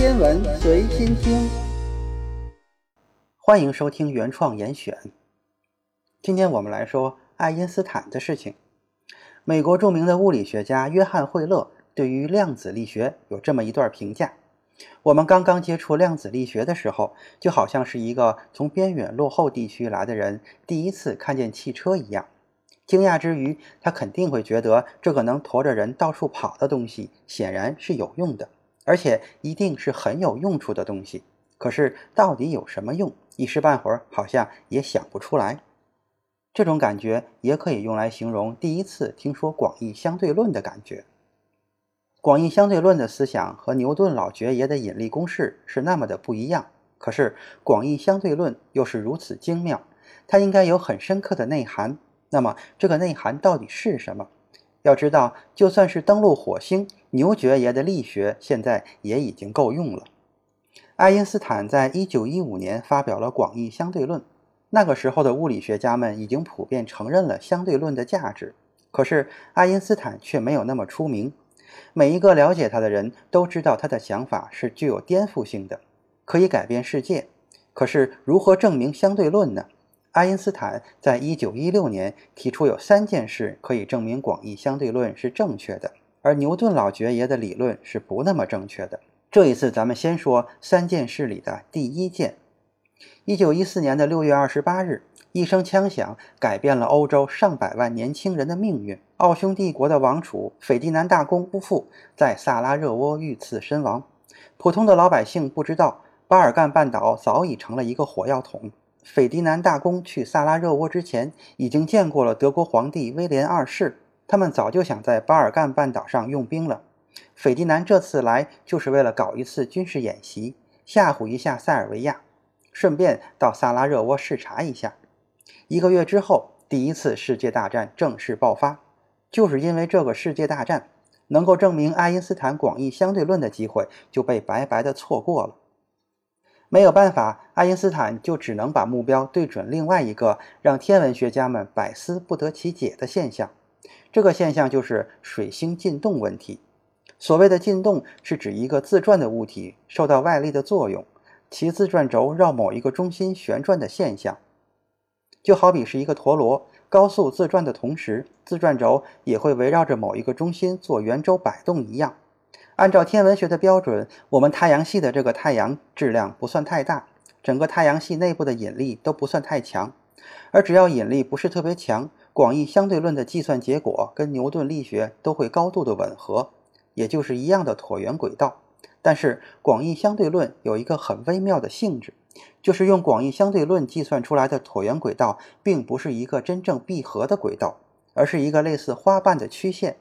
天文随心听，欢迎收听原创严选。今天我们来说爱因斯坦的事情。美国著名的物理学家约翰·惠勒对于量子力学有这么一段评价：我们刚刚接触量子力学的时候，就好像是一个从边远落后地区来的人第一次看见汽车一样。惊讶之余，他肯定会觉得这个能驮着人到处跑的东西显然是有用的，而且一定是很有用处的东西。可是到底有什么用，一时半会儿好像也想不出来。这种感觉也可以用来形容第一次听说广义相对论的感觉。广义相对论的思想和牛顿老爵爷的引力公式是那么的不一样，可是广义相对论又是如此精妙，它应该有很深刻的内涵。那么，这个内涵到底是什么？要知道，就算是登陆火星，牛爵爷的力学现在也已经够用了。爱因斯坦在一九一五年发表了广义相对论，那个时候的物理学家们已经普遍承认了相对论的价值。可是，爱因斯坦却没有那么出名。每一个了解他的人都知道，他的想法是具有颠覆性的，可以改变世界。可是，如何证明相对论呢？爱因斯坦在一九一六年提出有三件事可以证明广义相对论是正确的，而牛顿老爵爷的理论是不那么正确的。这一次，咱们先说三件事里的第一件。一九一四年的六月二十八日，一声枪响改变了欧洲上百万年轻人的命运。奥匈帝国的王储斐迪南大公夫妇在萨拉热窝遇刺身亡。普通的老百姓不知道，巴尔干半岛早已成了一个火药桶。斐迪南大公去萨拉热窝之前，已经见过了德国皇帝威廉二世。他们早就想在巴尔干半岛上用兵了。斐迪南这次来就是为了搞一次军事演习，吓唬一下塞尔维亚，顺便到萨拉热窝视察一下。一个月之后，第一次世界大战正式爆发。就是因为这个世界大战，能够证明爱因斯坦广义相对论的机会就被白白的错过了。没有办法，爱因斯坦就只能把目标对准另外一个让天文学家们百思不得其解的现象。这个现象就是水星进动问题。所谓的进动，是指一个自转的物体受到外力的作用，其自转轴绕某一个中心旋转的现象。就好比是一个陀螺高速自转的同时，自转轴也会围绕着某一个中心做圆周摆动一样。按照天文学的标准，我们太阳系的这个太阳质量不算太大，整个太阳系内部的引力都不算太强。而只要引力不是特别强，广义相对论的计算结果跟牛顿力学都会高度的吻合，也就是一样的椭圆轨道。但是广义相对论有一个很微妙的性质，就是用广义相对论计算出来的椭圆轨道，并不是一个真正闭合的轨道，而是一个类似花瓣的曲线。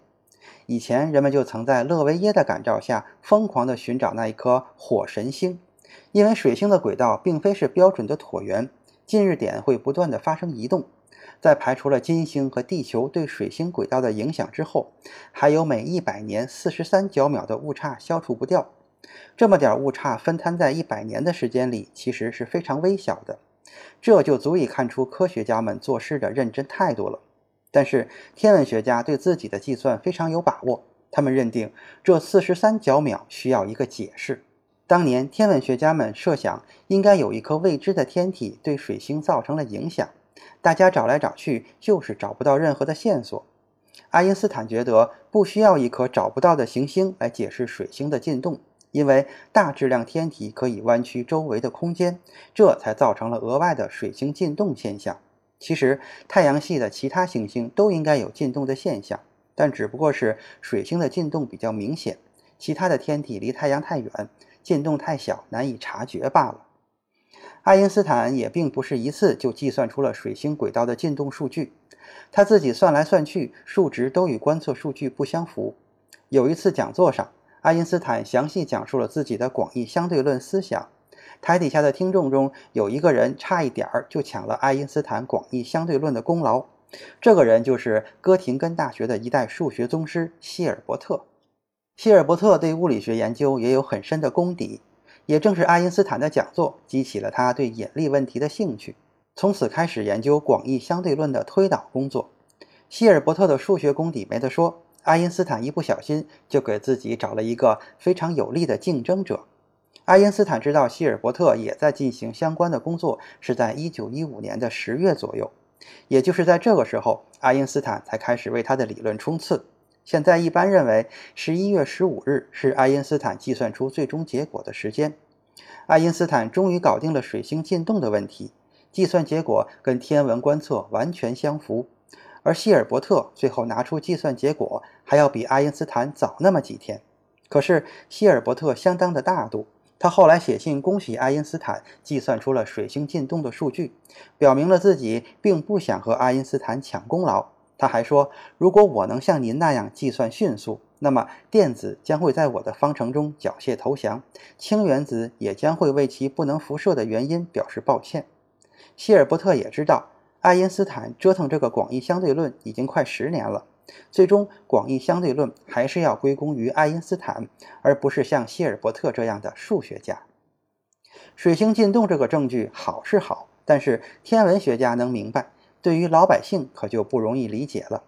以前人们就曾在勒维耶的感召下疯狂地寻找那一颗火神星，因为水星的轨道并非是标准的椭圆，近日点会不断地发生移动。在排除了金星和地球对水星轨道的影响之后，还有每一百年四十三角秒的误差消除不掉。这么点误差分摊在一百年的时间里，其实是非常微小的，这就足以看出科学家们做事的认真态度了。但是天文学家对自己的计算非常有把握，他们认定这四十三角秒需要一个解释。当年天文学家们设想，应该有一颗未知的天体对水星造成了影响，大家找来找去就是找不到任何的线索。爱因斯坦觉得不需要一颗找不到的行星来解释水星的进动，因为大质量天体可以弯曲周围的空间，这才造成了额外的水星进动现象。其实，太阳系的其他行星都应该有进动的现象，但只不过是水星的进动比较明显，其他的天体离太阳太远，进动太小，难以察觉罢了。爱因斯坦也并不是一次就计算出了水星轨道的进动数据，他自己算来算去，数值都与观测数据不相符。有一次讲座上，爱因斯坦详细讲述了自己的广义相对论思想。台底下的听众中有一个人差一点儿就抢了爱因斯坦广义相对论的功劳，这个人就是哥廷根大学的一代数学宗师希尔伯特。希尔伯特对物理学研究也有很深的功底，也正是爱因斯坦的讲座激起了他对引力问题的兴趣，从此开始研究广义相对论的推导工作。希尔伯特的数学功底没得说，爱因斯坦一不小心就给自己找了一个非常有力的竞争者。爱因斯坦知道希尔伯特也在进行相关的工作，是在1915年的十月左右。也就是在这个时候，爱因斯坦才开始为他的理论冲刺。现在一般认为，十一月十五日是爱因斯坦计算出最终结果的时间。爱因斯坦终于搞定了水星进动的问题，计算结果跟天文观测完全相符。而希尔伯特最后拿出计算结果，还要比爱因斯坦早那么几天。可是希尔伯特相当的大度。他后来写信恭喜爱因斯坦计算出了水星进动的数据，表明了自己并不想和爱因斯坦抢功劳。他还说：“如果我能像您那样计算迅速，那么电子将会在我的方程中缴械投降，氢原子也将会为其不能辐射的原因表示抱歉。”希尔伯特也知道，爱因斯坦折腾这个广义相对论已经快十年了。最终，广义相对论还是要归功于爱因斯坦，而不是像希尔伯特这样的数学家。水星进动这个证据好是好，但是天文学家能明白，对于老百姓可就不容易理解了。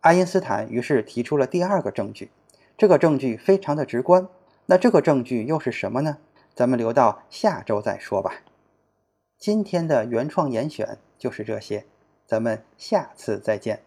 爱因斯坦于是提出了第二个证据，这个证据非常的直观。那这个证据又是什么呢？咱们留到下周再说吧。今天的原创严选就是这些，咱们下次再见。